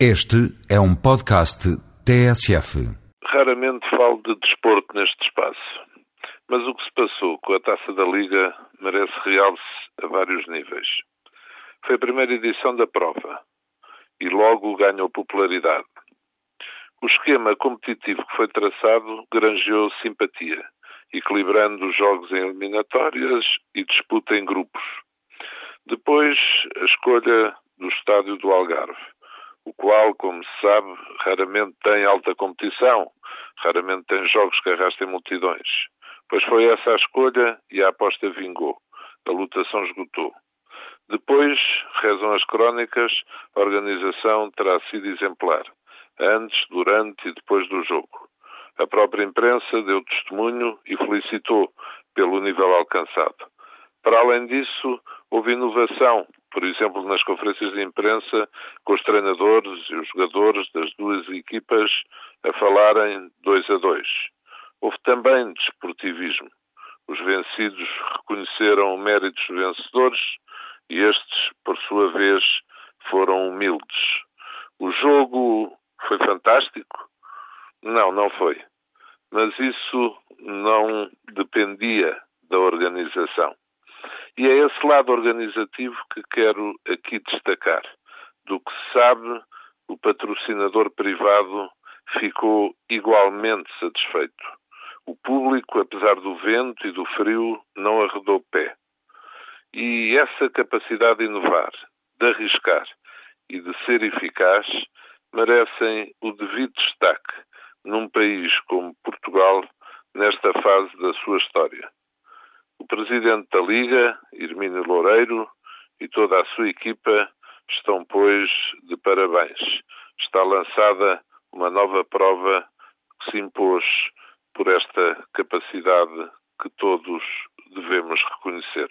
Este é um podcast TSF. Raramente falo de desporto neste espaço, mas o que se passou com a taça da Liga merece realce a vários níveis. Foi a primeira edição da prova e logo ganhou popularidade. O esquema competitivo que foi traçado granjeou simpatia, equilibrando os jogos em eliminatórias e disputa em grupos. Depois, a escolha do estádio do Algarve o qual, como se sabe, raramente tem alta competição, raramente tem jogos que arrastem multidões. Pois foi essa a escolha e a aposta vingou. A lutação esgotou. Depois, rezam as crónicas, a organização terá sido exemplar, antes, durante e depois do jogo. A própria imprensa deu testemunho e felicitou pelo nível alcançado. Para além disso, houve inovação por exemplo, nas conferências de imprensa, com os treinadores e os jogadores das duas equipas a falarem dois a dois. Houve também desportivismo. Os vencidos reconheceram méritos vencedores e estes, por sua vez, foram humildes. O jogo foi fantástico? Não, não foi. Mas isso não dependia da organização. E é esse lado organizativo que quero aqui destacar. Do que se sabe, o patrocinador privado ficou igualmente satisfeito. O público, apesar do vento e do frio, não arredou pé. E essa capacidade de inovar, de arriscar e de ser eficaz merecem o devido destaque num país como Portugal nesta fase da sua história. O presidente da Liga, Hermínio Loureiro, e toda a sua equipa estão, pois, de parabéns. Está lançada uma nova prova que se impôs por esta capacidade que todos devemos reconhecer.